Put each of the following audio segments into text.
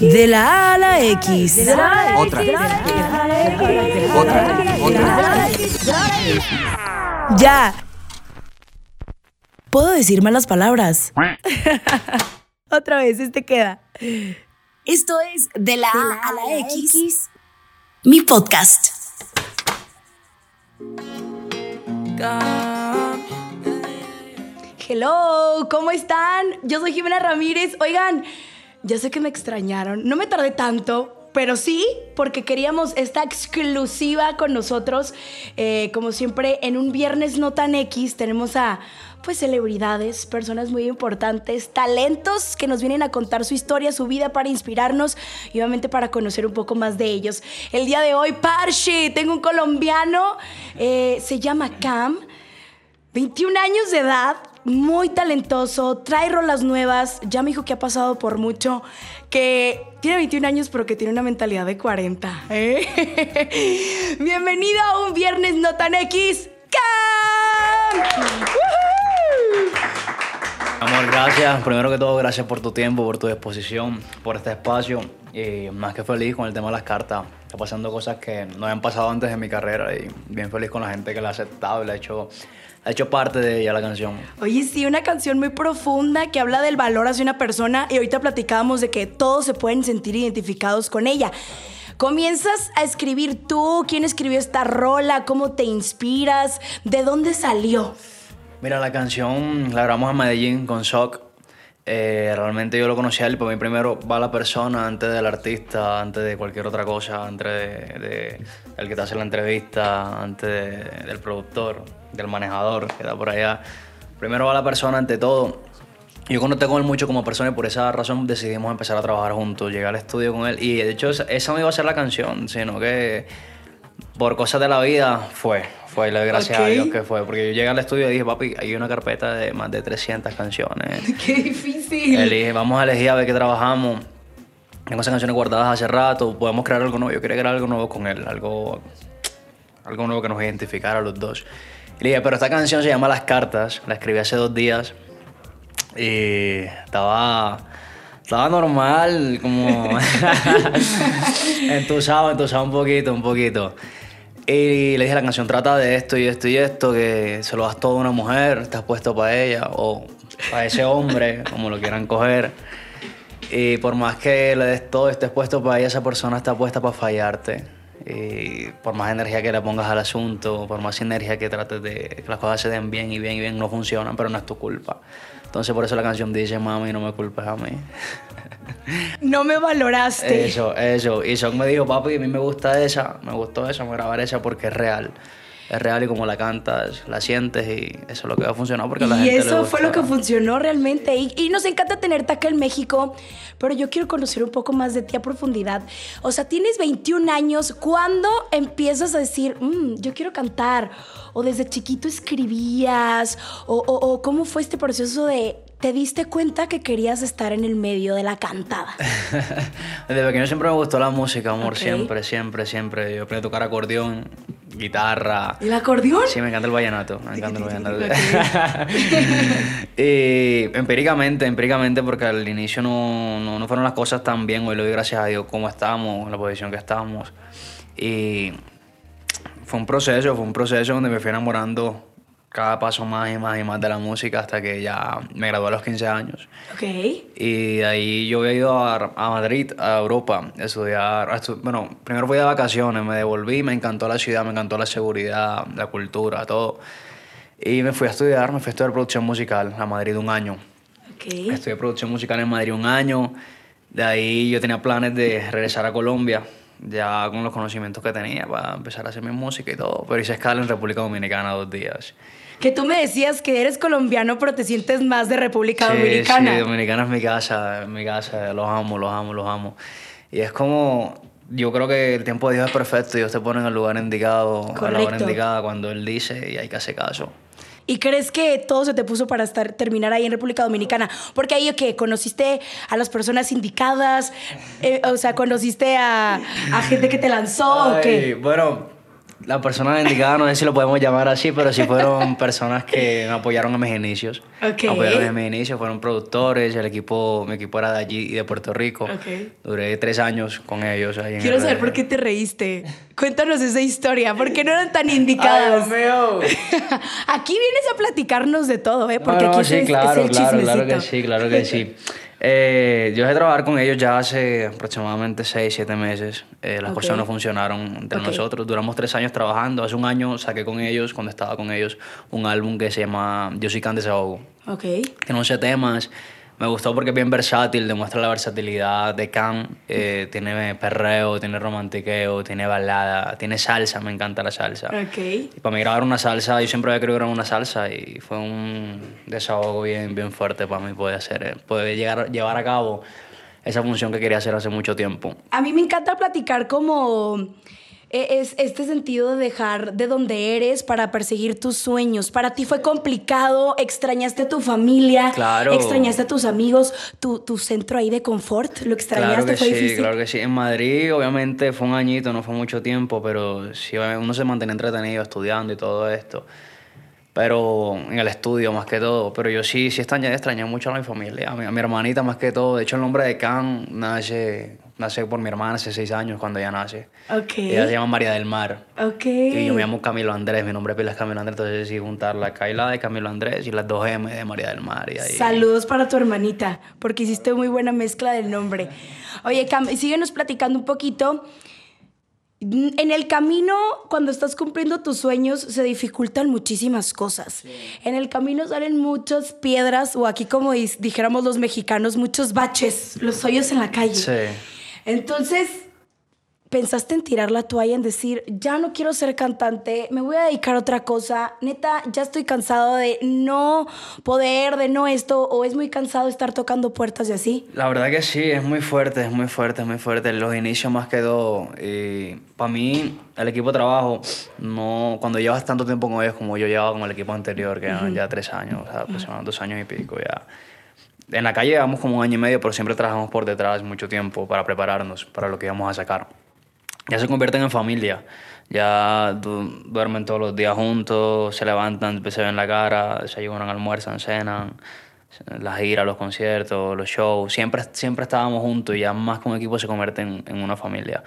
De la A a la X. Otra. Otra. Otra. Ya. Puedo decir malas palabras. Otra vez, este queda. Esto es De la A a la X. Mi podcast. Hello, ¿cómo están? Yo soy Jimena Ramírez. Oigan, ya sé que me extrañaron. No me tardé tanto, pero sí, porque queríamos esta exclusiva con nosotros. Eh, como siempre, en un viernes no tan X tenemos a pues celebridades, personas muy importantes, talentos que nos vienen a contar su historia, su vida para inspirarnos y obviamente para conocer un poco más de ellos. El día de hoy, Parshi, tengo un colombiano, eh, se llama Cam. 21 años de edad, muy talentoso, trae rolas nuevas, ya me dijo que ha pasado por mucho, que tiene 21 años pero que tiene una mentalidad de 40. ¿eh? Bienvenido a un viernes no tan X, Cam. Amor, gracias. Primero que todo, gracias por tu tiempo, por tu disposición, por este espacio. Y más que feliz con el tema de las cartas. Está pasando cosas que no habían pasado antes en mi carrera y bien feliz con la gente que la ha aceptado y la ha hecho, ha hecho parte de ella la canción. Oye, sí, una canción muy profunda que habla del valor hacia una persona y ahorita platicábamos de que todos se pueden sentir identificados con ella. Comienzas a escribir tú, quién escribió esta rola, cómo te inspiras, de dónde salió. Mira, la canción la grabamos en Medellín con Shock. Eh, realmente yo lo conocí a él, pero mí primero va la persona antes del artista, antes de cualquier otra cosa, antes de, de el que te hace la entrevista, antes de- del productor, del manejador que está por allá. Primero va la persona ante todo. Yo conecté con él mucho como persona y por esa razón decidimos empezar a trabajar juntos, llegar al estudio con él. Y de hecho esa no iba a ser la canción, sino que por cosas de la vida fue. Fue, le doy gracias a Dios que fue. Porque yo llegué al estudio y dije, papi, hay una carpeta de más de 300 canciones. Qué difícil. Elige, vamos a elegir a ver qué trabajamos. Tengo esas canciones guardadas hace rato, podemos crear algo nuevo. Yo quería crear algo nuevo con él, algo, algo nuevo que nos identificara a los dos. Y le dije, pero esta canción se llama Las Cartas, la escribí hace dos días y estaba, estaba normal, como entusado, entusado un poquito, un poquito. Y le dije, la canción trata de esto y esto y esto, que se lo das todo a una mujer, estás puesto para ella o para ese hombre, como lo quieran coger. Y por más que le des todo, estés puesto para ella, esa persona está puesta para fallarte. Y por más energía que le pongas al asunto, por más energía que trates de que las cosas se den bien y bien y bien, no funcionan, pero no es tu culpa. Entonces por eso la canción dice, mami, no me culpes a mí. No me valoraste. Eso, eso. Y Son me dijo, papi, a mí me gusta esa, me gustó esa, me grabar esa porque es real. Es real y como la cantas, la sientes y eso es lo que va a funcionar porque a la Y gente le eso fue lo que funcionó realmente. Y, y nos encanta tenerte acá en México, pero yo quiero conocer un poco más de ti a profundidad. O sea, tienes 21 años. ¿Cuándo empiezas a decir, "Mm, yo quiero cantar? ¿O desde chiquito escribías? O, o- o cómo fue este proceso de, te diste cuenta que querías estar en el medio de la cantada? Desde pequeño siempre me gustó la música, amor, siempre, siempre, siempre. Yo aprendí a tocar acordeón, guitarra. ¿El acordeón? Sí, me encanta el vallenato, me encanta el vallenato. y empíricamente, empíricamente, porque al inicio no, no, no fueron las cosas tan bien, hoy le doy gracias a Dios cómo estamos, en la posición que estamos. Y fue un proceso, fue un proceso donde me fui enamorando cada paso más y más y más de la música hasta que ya me gradué a los 15 años. Ok. Y de ahí yo había ido a, a Madrid, a Europa, a estudiar. a estu- bueno, primero fui de vacaciones, me devolví, me encantó la ciudad, me encantó la seguridad, la cultura, todo. Y me fui a estudiar, me fui a estudiar producción musical a Madrid un año. Ok. Estudié producción musical en Madrid un año. De ahí yo tenía planes de regresar a Colombia, ya con los conocimientos que tenía para empezar a hacer mi música y todo. Pero hice escala en República Dominicana dos días. Que tú me decías que eres colombiano, pero te sientes más de República Sí, Dominicana. Sí, Dominicana es mi casa, es mi casa, los amo, los amo, los amo. Y es como, yo creo que el tiempo de Dios es perfecto. Dios te pone en el lugar indicado, a la hora Correcto. indicada, cuando Él dice y hay que hacer caso. ¿Y crees que todo se te puso para estar, terminar ahí en República Dominicana? Porque ahí que conociste a las personas indicadas, eh, o sea, conociste a, gente que te lanzó, ¿o Ay, bueno, las personas indicadas, no sé si lo podemos llamar así, pero sí fueron personas que me apoyaron en mis inicios. Ok. Me apoyaron en mis inicios, fueron productores, el equipo, mi equipo era de allí y de Puerto Rico. Ok. Duré tres años con ellos. Ahí en Quiero RD. saber por qué te reíste. Cuéntanos esa historia. ¿Por qué no eran tan indicadas? Ay, Dios mío. aquí vienes a platicarnos de todo, ¿eh? Porque No, no, aquí sí, es, es claro, el claro, chismecito. claro que sí, claro que sí. Eh, yo dejé de trabajar con ellos ya hace aproximadamente 6, 7 meses. Eh, las Ok. cosas no funcionaron entre Ok. nosotros. Duramos tres años trabajando. Hace un año saqué con ellos, cuando estaba con ellos, un álbum que se llama Yo soy Can Desahogo. Ok. Tiene 11 temas. Me gustó porque es bien versátil, demuestra la versatilidad de Can. Eh, tiene perreo, tiene romantiqueo, tiene balada, tiene salsa, me encanta la salsa. Ok. Y para mí grabar una salsa, yo siempre había querido grabar una salsa y fue un desahogo bien, bien fuerte para mí poder hacer, eh, poder llegar, llevar a cabo esa función que quería hacer hace mucho tiempo. A mí me encanta platicar como es este sentido de dejar de donde eres para perseguir tus sueños. Para ti fue complicado, extrañaste a tu familia, Claro. extrañaste a tus amigos, tu, tu centro ahí de confort, lo extrañaste, Claro que fue sí, difícil. claro que sí. En Madrid, obviamente, fue un añito, no fue mucho tiempo, pero sí, uno se mantenía entretenido estudiando y todo esto. Pero en el estudio más que todo. Pero yo sí, sí extrañé, extrañé mucho a mi familia, a mi, a mi hermanita más que todo. De hecho, el nombre de Can nace, nace por mi hermana hace seis años cuando ella nace. Ella se llama María del Mar. Ok. Y yo me llamo Camilo Andrés, mi nombre es Camilo Andrés, entonces sí juntar la Kaila de Camilo Andrés y las dos M de María del Mar. Y ahí, Saludos para tu hermanita, porque hiciste muy buena mezcla del nombre. Oye, Cam, síguenos platicando un poquito. En el camino, cuando estás cumpliendo tus sueños, se dificultan muchísimas cosas. En el camino salen muchas piedras, o aquí como dijéramos los mexicanos, muchos baches, los hoyos en la calle. Sí. Entonces, pensaste en tirar la toalla, en decir, ya no quiero ser cantante, me voy a dedicar a otra cosa. Neta, ya estoy cansado de no poder, de no esto, o es muy cansado estar tocando puertas y así. La verdad que sí, es muy fuerte, es muy fuerte, es muy fuerte. Los inicios más que todo. Para mí, el equipo de trabajo, no, cuando llevas tanto tiempo con ellos como yo llevaba con el equipo anterior, que eran ya tres años, o sea, aproximadamente dos años y pico ya. En la calle llevamos como un año y medio, pero siempre trabajamos por detrás mucho tiempo para prepararnos para lo que íbamos a sacar. Ya se convierten en familia. Ya du- duermen todos los días juntos, se levantan, se ven la cara, desayunan, almuerzan, cenan, las giras, los conciertos, los shows. Siempre, siempre estábamos juntos y ya más un equipo se convierte en, en una familia.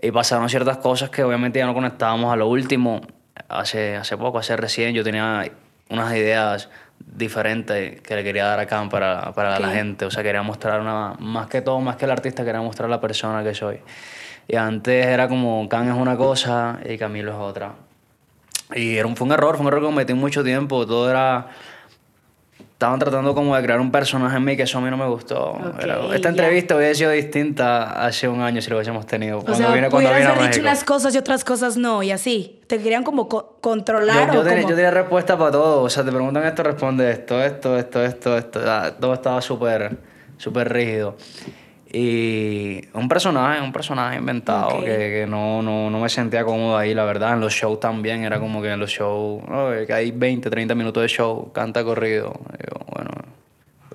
Y pasaron ciertas cosas que obviamente ya no conectábamos a lo último. Hace, hace poco, hace recién, yo tenía unas ideas diferentes que le quería dar acá para, para la Ok. gente. O sea, quería mostrar una, más que todo, más que el artista, quería mostrar la persona que soy. Y antes era como, Can es una cosa y Camilo es otra. Y era un, fue un error, fue un error que cometí mucho tiempo. Todo era... Estaban tratando como de crear un personaje en mí que eso a mí no me gustó. Ok, Era- ya. esta entrevista hubiera sido distinta hace un año si lo hubiésemos tenido. O Cuando sea, vine, cuando vine a haber dicho México. unas cosas y otras cosas no, y así. Te querían como co- controlar Yo, yo o tenía, como- yo tenía respuesta para todo. O sea, te preguntan esto, responde esto, esto, esto, esto, esto. Ah, Todo estaba súper, súper rígido. Y un personaje, un personaje inventado Ok. que, que no, no, no me sentía cómodo ahí, la verdad. En los shows también era como que en los shows, que hay 20, 30 minutos de show, canta corrido. Yo, bueno,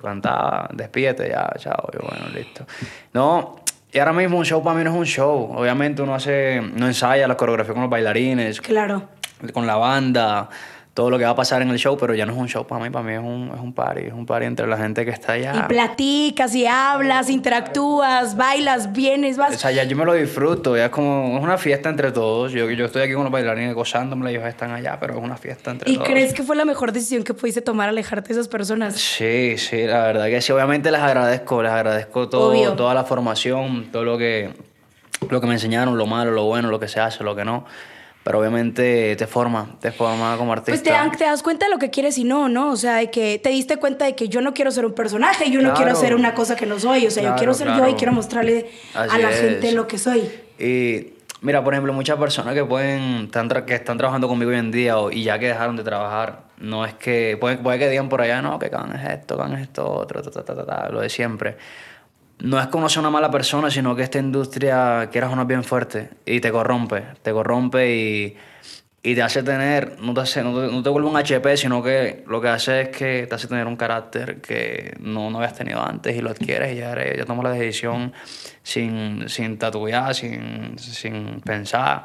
cantaba, despídete ya, chao. Yo, bueno, listo. No, y ahora mismo un show para mí no es un show. Obviamente uno hace, no ensaya la coreografía con los bailarines, Claro. con la banda, todo lo que va a pasar en el show, pero ya no es un show para mí, para mí es un, es un party, es un party entre la gente que está Y allá. platicas y hablas, interactúas, bailas, vienes, O vas. sea, ya yo me lo disfruto, ya es como, es una fiesta entre todos. Yo, yo estoy aquí con los bailarines gozándome, ellos están allá, pero es una fiesta entre ¿Y todos. crees que fue la mejor decisión que pudiste tomar alejarte de esas personas? Sí, sí, la verdad que sí. Obviamente les agradezco, les agradezco todo, Obvio. toda la formación, todo lo que, lo que me enseñaron, lo malo, lo bueno, lo que se hace, lo que no. Pero obviamente te forma, te forma como artista. Pues te, dan- te das cuenta de lo que quieres y no, ¿no? O sea, de que te diste cuenta de que yo no quiero ser un personaje, yo no Claro. quiero ser una cosa que no soy. O sea, yo Claro, quiero ser yo claro. y quiero mostrarle a Así la es. gente lo que soy. Y mira, por ejemplo, muchas personas que pueden están que están trabajando conmigo hoy en día o- y ya que dejaron de trabajar, no es que puede, puede que digan por allá, no, que can es esto, can es esto, otro, ta, ta, ta, ta, ta, lo de siempre. No es que uno sea una mala persona, sino que esta industria, quieras o no, es bien fuerte y te corrompe, te corrompe y, y te hace tener, no te, hace, no, te, no te vuelve un HP, sino que lo que hace es que te hace tener un carácter que no, no habías tenido antes y lo adquieres y ya, eres- ya tomas la decisión sin, sin tatuar, sin, sin pensar.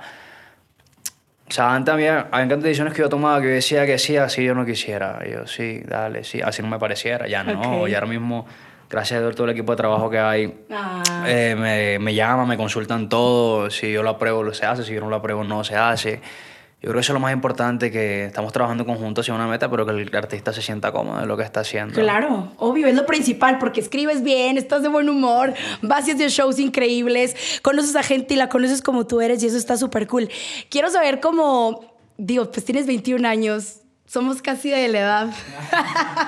O sea, antes había, había decisiones que yo tomaba que yo decía que sí, así yo no quisiera. Y yo, sí, dale, sí, así no me pareciera. Ya no, Ok. ya ahora mismo, gracias a Dios, todo el equipo de trabajo que hay, Ah. eh, me, me llaman, me consultan todo. Si yo lo apruebo, lo se hace. Si yo no lo apruebo, no se hace. Yo creo que eso es lo más importante, que estamos trabajando en conjunto hacia una meta, pero que el artista se sienta cómodo en lo que está haciendo. Claro, obvio, es lo principal, porque escribes bien, estás de buen humor, vas y haces shows increíbles, conoces a gente y la conoces como tú eres y eso está súper cool. Quiero saber cómo, digo, pues tienes 21 años, somos casi de la edad.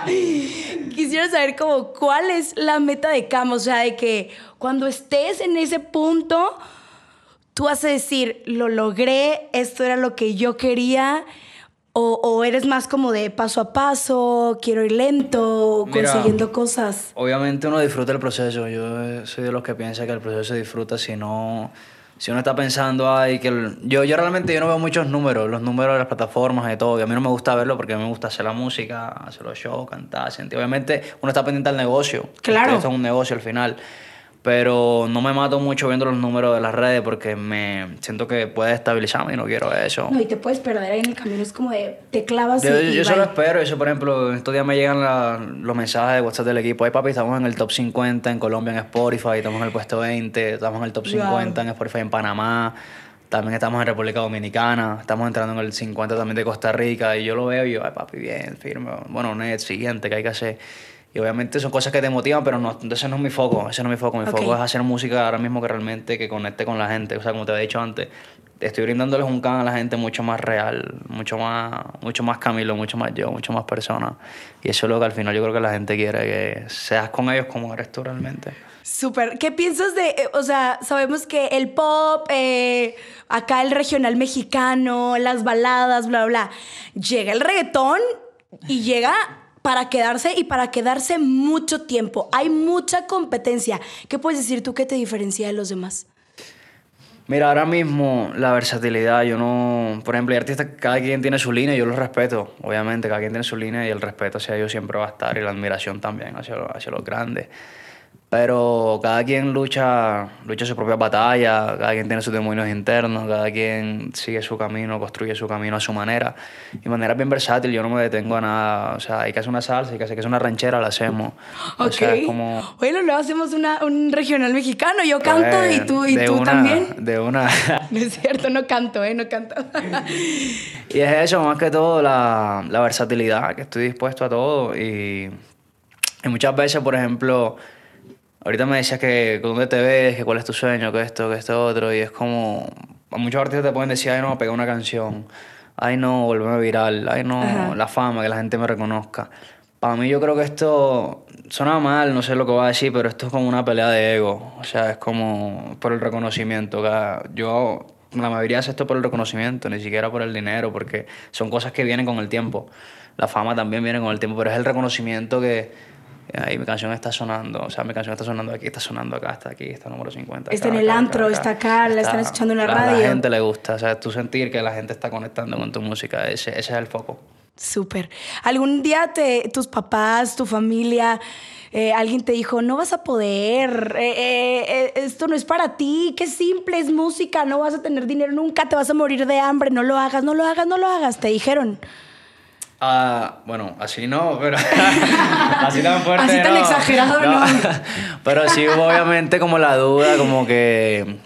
Quisiera saber como cuál es la meta de Cam, o sea, de que cuando estés en ese punto, tú vas a decir, lo logré, esto era lo que yo quería. O, o eres más como de paso a paso, quiero ir lento, Mira, consiguiendo cosas. Obviamente uno disfruta el proceso. Yo eh, soy de los que piensa que el proceso se disfruta si no... Si uno está pensando, ay, que... el- Yo, yo realmente yo no veo muchos números, los números de las plataformas, de todo. Y a mí no me gusta verlo porque a mí me gusta hacer la música, hacer los shows, cantar, sentir. Obviamente uno está pendiente al negocio. Claro. Esto es un negocio al final. Pero no me mato mucho viendo los números de las redes porque me siento que puede estabilizarme y no quiero eso. No, y te puedes perder ahí en el camino, es como de te clavas Yo, y, yo solo espero, eso por ejemplo, estos días me llegan la- los mensajes de WhatsApp del equipo. Ay papi, estamos en el top 50 en Colombia en Spotify, estamos en el puesto 20, estamos en el top Wow. 50 en Spotify en Panamá, también estamos en República Dominicana, estamos entrando en el 50 también de Costa Rica y yo lo veo y yo, ay papi, bien, firme, bueno, net, siguiente, que hay que hacer? Y obviamente son cosas que te motivan, pero no, ese no es mi foco, ese no es mi foco, mi Ok. foco es hacer música ahora mismo que realmente que conecte con la gente, o sea, como te había dicho antes, estoy brindándoles un can a la gente mucho más real, mucho más, mucho más Camilo, mucho más yo, mucho más persona. Y eso es lo que al final yo creo que la gente quiere, que seas con ellos como eres tú realmente. Súper. ¿Qué piensas de, eh, o sea, sabemos que el pop, eh, acá el regional mexicano, las baladas, bla, bla, llega el reggaetón y llega para quedarse y para quedarse mucho tiempo. Hay mucha competencia. ¿Qué puedes decir tú que te diferencia de los demás? Mira, ahora mismo la versatilidad, yo no, por ejemplo, hay artistas, cada quien tiene su línea y yo los respeto, obviamente, cada quien tiene su línea y el respeto hacia ellos siempre va a estar y la admiración también hacia, lo- hacia los grandes. Pero cada quien lucha, lucha su propia batalla, cada quien tiene sus demonios internos, cada quien sigue su camino, construye su camino a su manera. Y manera bien versátil, yo no me detengo a nada. O sea, hay que hacer una salsa, hay que hacer que es una ranchera, la hacemos. O Ok. sea, es como... Bueno, luego hacemos una, un regional mexicano. Yo canto pues, y tú, y tú una- también. De una... No es cierto, no canto, ¿eh? No canto. Y es eso, más que todo, la, la versatilidad, que estoy dispuesto a todo. Y, y muchas veces, por ejemplo, ahorita me decías que dónde te ves, que cuál es tu sueño, que esto, que esto otro. Y es como, a muchos artistas te pueden decir, ay no, pegar una canción. Ay no, volverme viral. Ay no, Ajá. la fama, que la gente me reconozca. Para mí yo creo que esto suena mal, no sé lo que va a decir, pero esto es como una pelea de ego. O sea, es como por el reconocimiento. que Yo, la mayoría hace esto por el reconocimiento, ni siquiera por el dinero, porque son cosas que vienen con el tiempo. La fama también viene con el tiempo, pero es el reconocimiento que, ahí mi canción está sonando, o sea, mi canción está sonando aquí, está sonando acá, está aquí, está número 50. Está acá, en el acá, antro, acá, está acá, la están escuchando en la A radio. la gente le gusta, o sea, tú sentir que la gente está conectando con tu música, ese, ese es el foco. Súper. ¿Algún día te, tus papás, tu familia, eh, alguien te dijo, no vas a poder, eh, eh, eh, esto no es para ti, qué simple, es música, no vas a tener dinero nunca, te vas a morir de hambre, no lo hagas, no lo hagas, no lo hagas, te dijeron. Ah, bueno, así no, pero así tan fuerte Así tan no. exagerado, no. pero sí hubo obviamente como la duda, como que,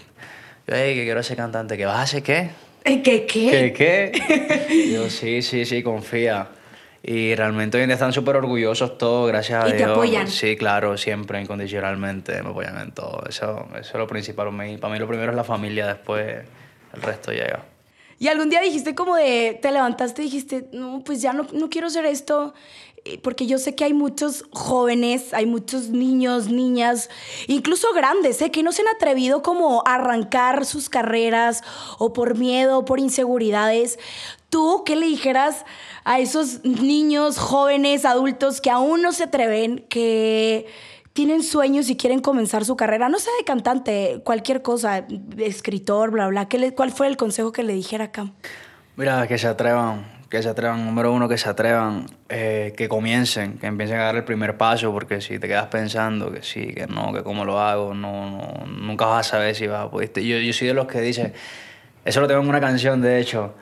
hey, que quiero ser cantante, ¿que vas a hacer qué? Eh, ¿Qué? ¿Qué? ¿Qué qué? Yo sí, sí, sí, confía. Y realmente hoy en día están súper orgullosos todos, gracias a Y te Dios. apoyan. Sí, claro, siempre, incondicionalmente, me apoyan en todo. Eso, eso es lo principal para mí. Para mí lo primero es la familia, después el resto llega. Y algún día dijiste como de, te levantaste y dijiste, no, pues ya no, no quiero hacer esto, eh, porque yo sé que hay muchos jóvenes, hay muchos niños, niñas, incluso grandes, ¿eh? que no se han atrevido como a arrancar sus carreras o por miedo o por inseguridades. ¿Tú qué le dijeras a esos niños, jóvenes, adultos que aún no se atreven, que tienen sueños y quieren comenzar su carrera, no sea de cantante, cualquier cosa, escritor, bla, bla, ¿qué le- ¿cuál fue el consejo que le dijera acá? Mira, que se atrevan, que se atrevan, número uno, que se atrevan, eh, que comiencen, que empiecen a dar el primer paso, porque si te quedas pensando que sí, que no, que cómo lo hago, no, no, nunca vas a saber si vas a poder. Yo, yo soy de los que dicen, eso lo tengo en una canción, de hecho,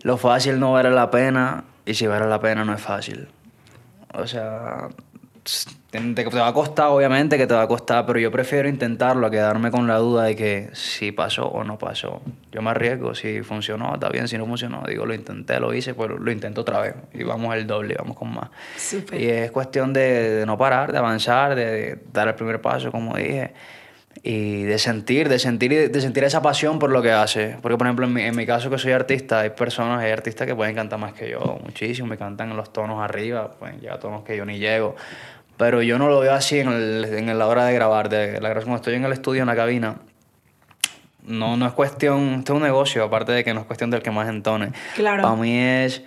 lo fácil no vale la pena y si vale la pena no es fácil. O sea, te, va a costar, obviamente que te va a costar, pero yo prefiero intentarlo a quedarme con la duda de que si pasó o no pasó. Yo me arriesgo, si funcionó, está bien, si no funcionó, digo, lo intenté, lo hice, pues lo intento otra vez. Y vamos el doble, vamos con más. Súper. Y es cuestión de, de no parar, de avanzar, de, de dar el primer paso, como dije. Y de sentir, de sentir, de sentir esa pasión por lo que hace. Porque, por ejemplo, en mi, en mi caso que soy artista, hay personas, hay artistas que pueden cantar más que yo, muchísimo, me cantan en los tonos arriba, pueden llegar a tonos que yo ni llego. Pero yo no lo veo así en, el, en la hora de grabar. De, la, cuando estoy en el estudio, en la cabina, no, no es cuestión, esto es un negocio, aparte de que no es cuestión del que más entone. Claro. Para mí es,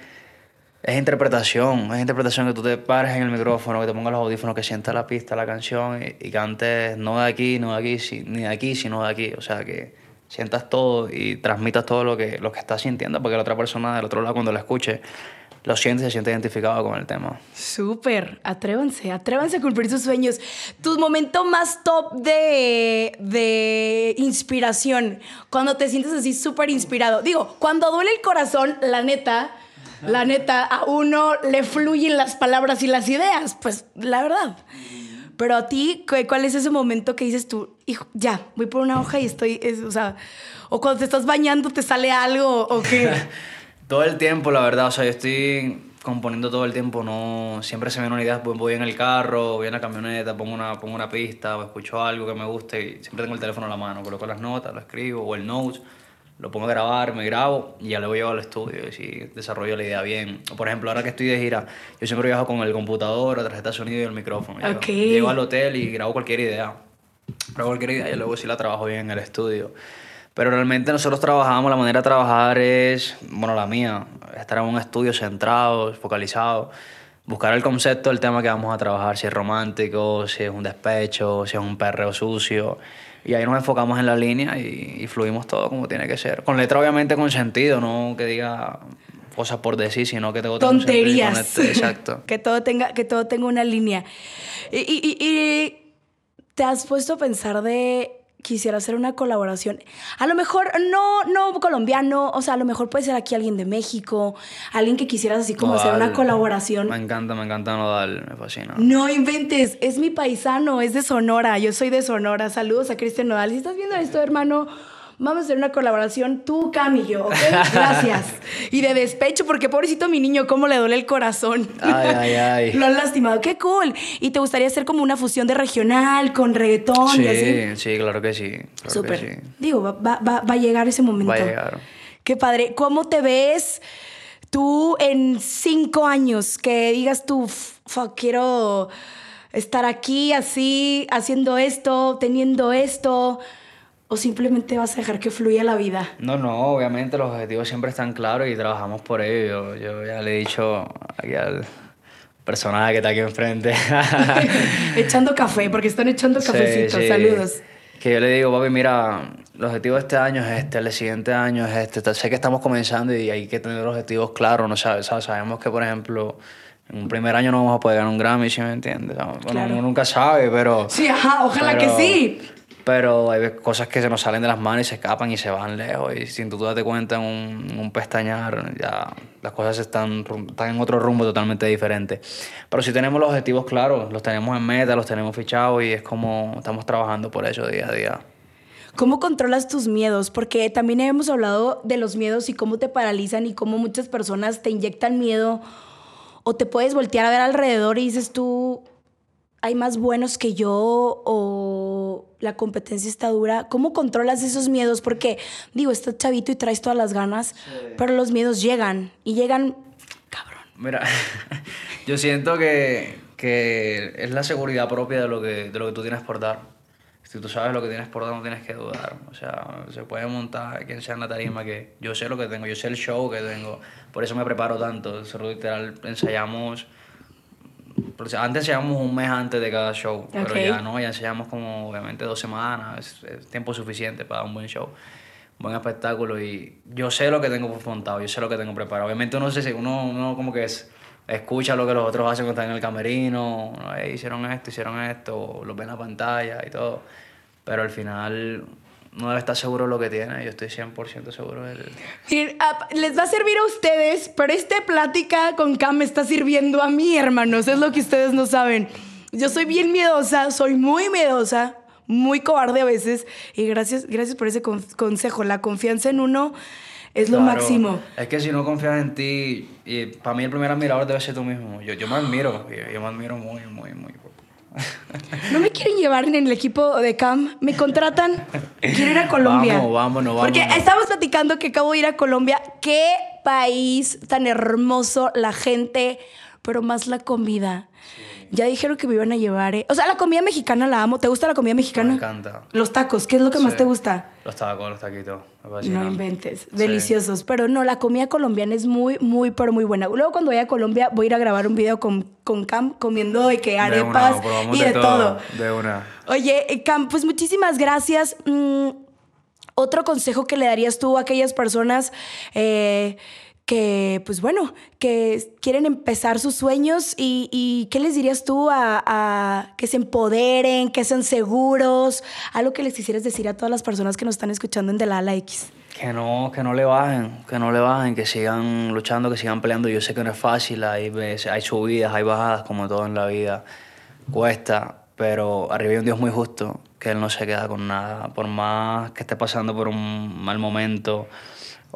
es interpretación, es interpretación que tú te pares en el micrófono, que te pongas los audífonos, que sientas la pista, la canción y, y cantes no de aquí, no de aquí, si- ni de aquí, sino de aquí. O sea, que sientas todo y transmitas todo lo que, lo que estás sintiendo, porque la otra persona del otro lado cuando lo escuche, lo siente y se siente identificado con el tema. Súper, atrévanse, atrévanse a cumplir sus sueños. Tu momento más top de, de inspiración, cuando te sientes así súper inspirado. Digo, cuando duele el corazón, la neta, la neta, a uno le fluyen las palabras y las ideas, pues la verdad. Pero a ti, ¿cu- ¿cuál es ese momento que dices tú, hijo, ya, voy por una hoja y estoy, es- o sea, o cuando te estás bañando te sale algo, o qué? Todo el tiempo, la verdad, o sea, yo estoy componiendo todo el tiempo, no siempre se me viene una idea, voy en el carro, voy en la camioneta, pongo una, pongo una pista o escucho algo que me guste y siempre tengo el teléfono a la mano, coloco las notas, lo escribo o el notes, lo pongo a grabar, me grabo y ya luego llevo al estudio y si desarrollo la idea bien. O, por ejemplo, ahora que estoy de gira, yo siempre viajo con el computador, la tarjeta de sonido y el micrófono. Llego al hotel y grabo cualquier idea. Grabo cualquier idea y luego sí la trabajo bien en el estudio. Pero realmente nosotros trabajamos, la manera de trabajar es, bueno, la mía, estar en un estudio centrado, focalizado, buscar el concepto del tema que vamos a trabajar, si es romántico, si es un despecho, si es un perreo sucio. Y ahí nos enfocamos en la línea y, y fluimos todo como tiene que ser. Con letra obviamente con sentido, no que diga cosas por decir, sino que tengo tonterías. Exacto. que todo tenga, que todo tenga una línea. Y, y- y- y te has puesto a pensar de quisiera hacer una colaboración. A lo mejor no, no colombiano, o sea, a lo mejor puede ser aquí alguien de México, alguien que quisieras así como hacer una colaboración. Me encanta, me encanta Nodal, me fascina. No inventes, es mi paisano, es de Sonora, yo soy de Sonora. Saludos a Cristian Nodal. Si estás viendo esto, hermano, vamos a hacer una colaboración, tú, Cam y yo, ¿ok? Gracias. y de despecho, porque pobrecito mi niño, cómo le duele el corazón. Ay, ay, ay. Lo han lastimado, qué cool. ¿Y te gustaría hacer como una fusión de regional con reggaetón y así? Sí, sí, claro que sí. claro que Súper. sí. Digo, va, va- va- va a llegar ese momento. Va a llegar. Qué padre. ¿Cómo te ves tú en cinco años? Que digas tú, "Fuck, quiero estar aquí así, haciendo esto, teniendo esto. O simplemente vas a dejar que fluya la vida. No, no, obviamente los objetivos siempre están claros y trabajamos por ello. Yo, yo ya le he dicho aquí al personaje que está aquí enfrente. echando café, porque están echando Sí, cafecitos. sí. Saludos. Que yo le digo, papi, mira, el objetivo de este año es este, el siguiente año es este. Sé que estamos comenzando y hay que tener los objetivos claros, ¿no sabes? ¿Sabes? Sabemos que, por ejemplo, en un primer año no vamos a poder ganar un Grammy, ¿sí me entiendes? Bueno, Claro. uno nunca sabe, pero... Sí, ajá, ojalá pero- que sí. Pero hay cosas que se nos salen de las manos y se escapan y se van lejos. Y sin tú darte cuenta en un, un pestañear, ya las cosas están, están en otro rumbo totalmente diferente. Pero si tenemos los objetivos claros, los tenemos en meta, los tenemos fichados y es como estamos trabajando por eso día a día. ¿Cómo controlas tus miedos? Porque también hemos hablado de los miedos y cómo te paralizan y cómo muchas personas te inyectan miedo o te puedes voltear a ver alrededor y dices tú, hay más buenos que yo o la competencia está dura. ¿Cómo controlas esos miedos? Porque digo, estás chavito y traes todas las ganas, pero los miedos llegan y llegan, cabrón. Mira, yo siento que, que es la seguridad propia de lo, que, de lo que tú tienes por dar. Si tú sabes lo que tienes por dar, no tienes que dudar. O sea, se puede montar quien sea en la tarima que yo sé lo que tengo, yo sé el show que tengo. Por eso me preparo tanto. Literal, ensayamos antes ensayábamos un mes antes de cada show, pero Ok. ya no, ya ensayamos como obviamente dos semanas, es, es tiempo suficiente para un buen show, un buen espectáculo y yo sé lo que tengo montado, yo sé lo que tengo preparado. Obviamente uno, se, uno, uno como que es, escucha lo que los otros hacen cuando están en el camerino, ¿no? "Ey, hicieron esto, hicieron esto, lo ven en la pantalla y todo, pero al final no debe estar seguro de lo que tiene, yo estoy 100% seguro del... Miren, les va a servir a ustedes, pero esta plática con Cam me está sirviendo a mí, hermanos. Es lo que ustedes no saben. Yo soy bien miedosa, soy muy miedosa, muy cobarde a veces. Y gracias, gracias por ese con- consejo. La confianza en uno es lo Claro, máximo. Es que si no confías en ti, y para mí el primer admirador debe ser tú mismo. Yo, yo me admiro, yo, yo me admiro muy, muy, muy. No me quieren llevar en el equipo de Cam. ¿Me contratan? Quiero ir a Colombia. Vamos, vámonos, Porque vámonos. estamos platicando que acabo de ir a Colombia. Qué país tan hermoso, la gente, pero más la comida. Ya dijeron que me iban a llevar. ¿eh? O sea, la comida mexicana la amo. ¿Te gusta la comida mexicana? Me encanta. Los tacos, ¿qué es lo que más te gusta? Los tacos, los taquitos. No inventes, Sí. deliciosos. Pero no, la comida colombiana es muy, muy, pero muy buena. Luego cuando vaya a Colombia voy a ir a grabar un video con, con Cam comiendo de que De una, arepas y de, todo. De una. Oye, eh, Cam, pues muchísimas gracias. Mm, otro consejo que le darías tú a aquellas personas eh, que, pues bueno, que quieren empezar sus sueños y, y ¿qué les dirías tú a, que se empoderen, que sean seguros? Algo que les quisieras decir a todas las personas que nos están escuchando en De la Ala X. Que no, que no le bajen, que no le bajen, que sigan luchando, que sigan peleando. Yo sé que no es fácil, hay, hay subidas, hay bajadas, como todo en la vida. Cuesta, pero arriba hay un Dios muy justo, que Él no se queda con nada. Por más que esté pasando por un mal momento,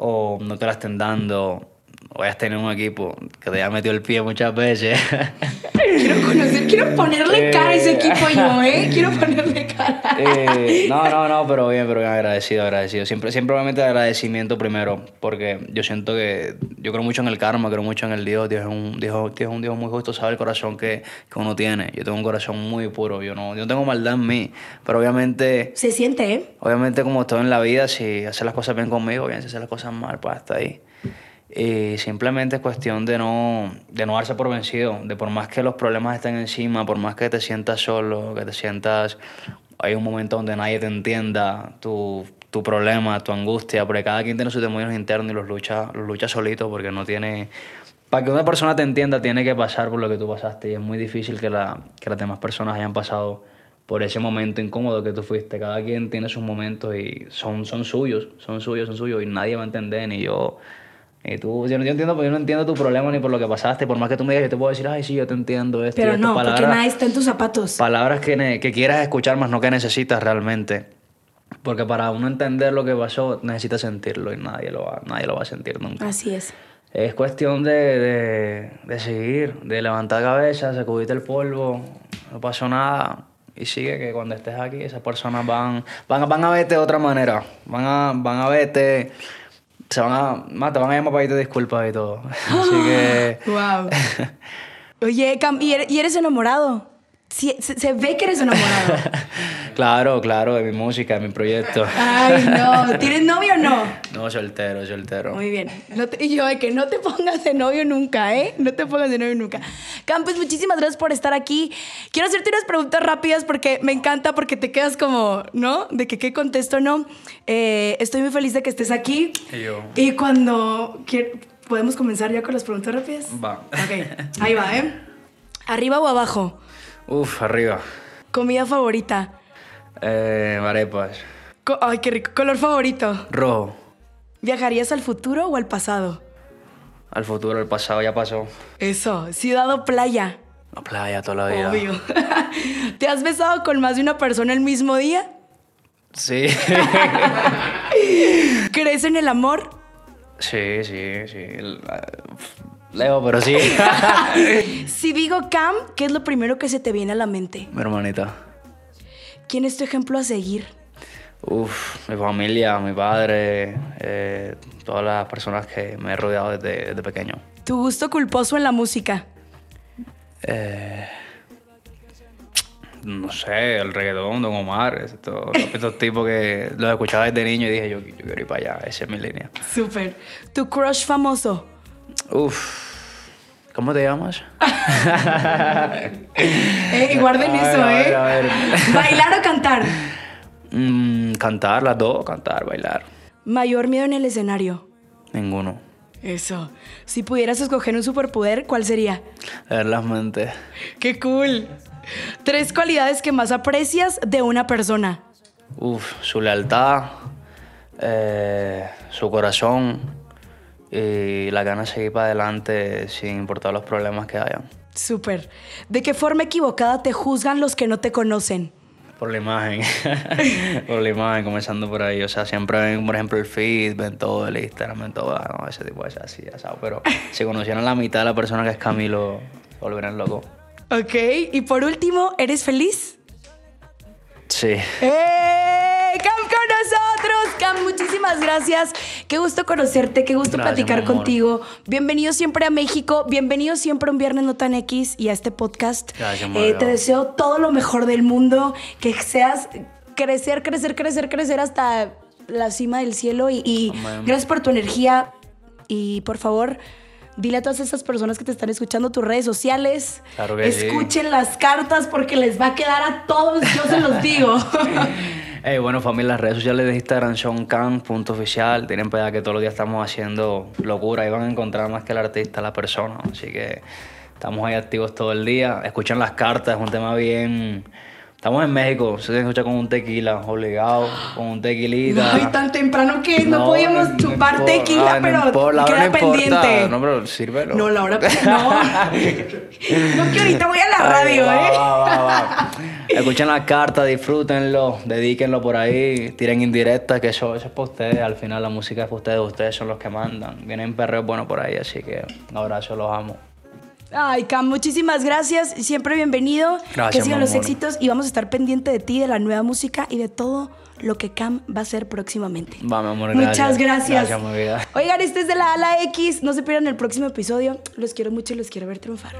o no te la estén dando, o hayas tenido un equipo que te haya metido el pie muchas veces. Quiero conocer, quiero ponerle cara a ese equipo yo, ¿eh? Quiero ponerle cara. Eh, no, no, no, pero bien, pero bien agradecido, agradecido. Siempre, siempre obviamente agradecimiento primero, porque yo siento que yo creo mucho en el karma, creo mucho en el Dios. Dios es un Dios, Dios es un Dios muy justo, sabe el corazón que, que uno tiene. Yo tengo un corazón muy puro, yo no, yo no tengo maldad en mí, pero obviamente, Se siente, ¿eh? obviamente como todo en la vida, si hace las cosas bien conmigo, bien, si hace las cosas mal, pues hasta ahí. Y simplemente es cuestión de no, de no darse por vencido, de por más que los problemas estén encima, por más que te sientas solo, que te sientas, hay un momento donde nadie te entienda tu, tu problema, tu angustia, porque cada quien tiene sus demonios internos y los lucha, los lucha solito porque no tiene... Para que una persona te entienda tiene que pasar por lo que tú pasaste y es muy difícil que, la, que las demás personas hayan pasado por ese momento incómodo que tú fuiste. Cada quien tiene sus momentos y son, son suyos, son suyos, son suyos y nadie va a entender, ni yo, ni tú. Yo no, yo entiendo, porque yo no entiendo tu problema ni por lo que pasaste. Por más que tú me digas, yo te puedo decir, ay, sí, yo te entiendo esto. y Pero esto". no, porque Palabras- nadie está en tus zapatos. Palabras que, que quieras escuchar, más no que necesitas realmente. Porque para uno entender lo que pasó, necesitas sentirlo y nadie lo va, nadie lo va a sentir nunca. Así es. Es cuestión de, de, de seguir, de levantar cabeza, sacudirte el polvo, no pasó nada. Y sigue que cuando estés aquí, esas personas van, van, a- van a verte de otra manera. Van a, van a verte, se van a, te van a llamar para pedirte disculpas y todo. Así que... Wow. Oye, Cam, ¿y eres, y eres enamorado? Sí, se, se ve que eres enamorado. claro, claro, de mi música, de mi proyecto. Ay, no. ¿Tienes novio o no? No, soltero, soltero. Muy bien. No te- y yo, de que no te pongas de novio nunca, ¿eh? No te pongas de novio nunca. Cam, pues muchísimas gracias por estar aquí. Quiero hacerte unas preguntas rápidas porque me encanta, porque te quedas como, ¿no? De que qué contesto, ¿no? Eh, estoy muy feliz de que estés aquí. Y yo. Y cuando... ¿Podemos comenzar ya con las preguntas rápidas? Va. Ok, ahí va, ¿eh? ¿Arriba o abajo? Uf, arriba. Comida favorita. Eh, arepas. Co- Ay, qué rico. ¿Color favorito? Rojo. ¿Viajarías al futuro o al pasado? Al futuro, al pasado, ya pasó. Eso. ¿Ciudad o playa? La playa toda la vida. Obvio. ¿Te has besado con más de una persona el mismo día? Sí. ¿Crees en el amor? sí, sí, sí. Leo, pero sí. Si digo Cam, ¿qué es lo primero que se te viene a la mente? Mi hermanita. ¿Quién es tu ejemplo a seguir? Uf, mi familia, mi padre, eh, todas las personas que me he rodeado desde, desde pequeño. ¿Tu gusto culposo en la música? Eh, no sé, el reggaetón, Don Omar, estos, estos tipos que los escuchaba desde niño y dije, yo, yo quiero ir para allá, esa es mi línea. Súper. ¿Tu crush famoso? Uf, ¿Cómo te llamas? Eh, guarden A ver, eso, a ver, ¿eh? a ver. ¿Bailar o cantar? Mm, cantar, las dos, cantar, bailar. Mayor miedo en el escenario. Ninguno. Eso. Si pudieras escoger un superpoder, ¿cuál sería? Leer las mentes. ¡Qué cool! Tres cualidades que más aprecias de una persona. Uf, su lealtad, eh, su corazón y la gana de seguir para adelante sin importar los problemas que hayan. Súper. ¿De qué forma equivocada te juzgan los que no te conocen? Por la imagen. por la imagen, comenzando por ahí. O sea, siempre ven, por ejemplo, el feed, ven todo el Instagram, ven todo, ah, no, ese tipo es así, ya sabes. Pero si conocieran la mitad de la persona que es Camilo, se volverían loco. Ok. Y por último, ¿eres feliz? Sí. ¡Eh! Muchísimas gracias. Qué gusto conocerte, qué gusto Gracias, platicar contigo. Bienvenido siempre a México, bienvenido siempre a un Viernes No Tan X y a este podcast. Gracias, Eh, te deseo todo lo mejor del mundo, que seas crecer, crecer, crecer, crecer hasta la cima del cielo y, gracias por tu energía y por favor... Dile a todas esas personas que te están escuchando tus redes sociales. Claro que sí. Escuchen las cartas porque les va a quedar a todos, yo se los digo. Hey, bueno, familia, las redes sociales de Instagram son can.oficial. Tienen para allá que todos los días estamos haciendo locura. Ahí van a encontrar más que el artista, la persona. Así que estamos ahí activos todo el día. Escuchan las cartas, es un tema bien... Estamos en México, se escucha con un tequila, obligado, con un tequilita. Ay, tan temprano que no, podíamos chupar tequila, no pero importa, queda pendiente. No, pero sírvelo. No, la hora. No. no, que ahorita voy a la radio, ¿eh? va, va, va. Escuchen la carta, disfrútenlo, dedíquenlo por ahí, tiren indirectas, que eso, eso es para ustedes. Al final la música es para ustedes, ustedes son los que mandan. Vienen perreos buenos por ahí, así que un abrazo, los amo. Ay, Cam, muchísimas gracias. Siempre bienvenido. Gracias, que sigan mi los amor. éxitos y vamos a estar pendiente de ti, de la nueva música y de todo lo que Cam va a hacer próximamente. Va, mi amor, Muchas gracias. Gracias, mi vida. Oigan, este es de la Ala X. No se pierdan el próximo episodio. Los quiero mucho y los quiero ver triunfar.